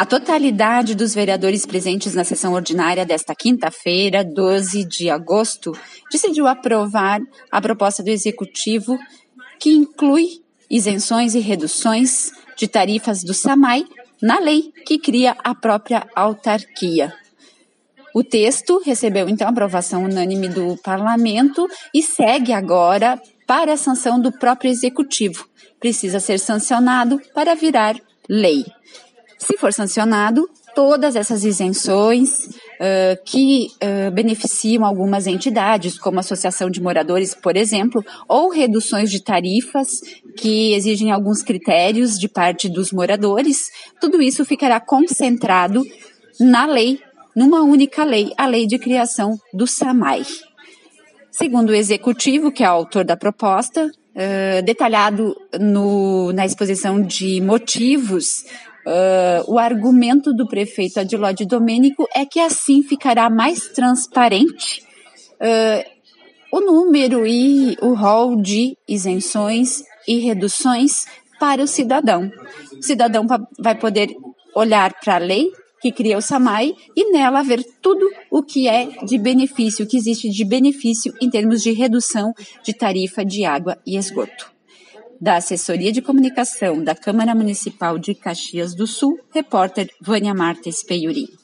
A totalidade dos vereadores presentes na sessão ordinária desta quinta-feira, 12 de agosto, decidiu aprovar a proposta do Executivo que inclui isenções e reduções de tarifas do SAMAI na lei que cria a própria autarquia. O texto recebeu então aprovação unânime do parlamento e segue agora para a sanção do próprio executivo. Precisa ser sancionado para virar lei. Se for sancionado, todas essas isenções uh, que uh, beneficiam algumas entidades, como a Associação de Moradores, por exemplo, ou reduções de tarifas que exigem alguns critérios de parte dos moradores, tudo isso ficará concentrado na lei numa única lei, a lei de criação do SAMAI. Segundo o executivo, que é autor da proposta, uh, detalhado no, na exposição de motivos, uh, o argumento do prefeito Adilode Domênico é que assim ficará mais transparente uh, o número e o rol de isenções e reduções para o cidadão. O cidadão vai poder olhar para a lei que cria o SAMAI e nela ver tudo o que é de benefício, o que existe de benefício em termos de redução de tarifa de água e esgoto. Da Assessoria de Comunicação da Câmara Municipal de Caxias do Sul, repórter Vânia Marta Espeiuri.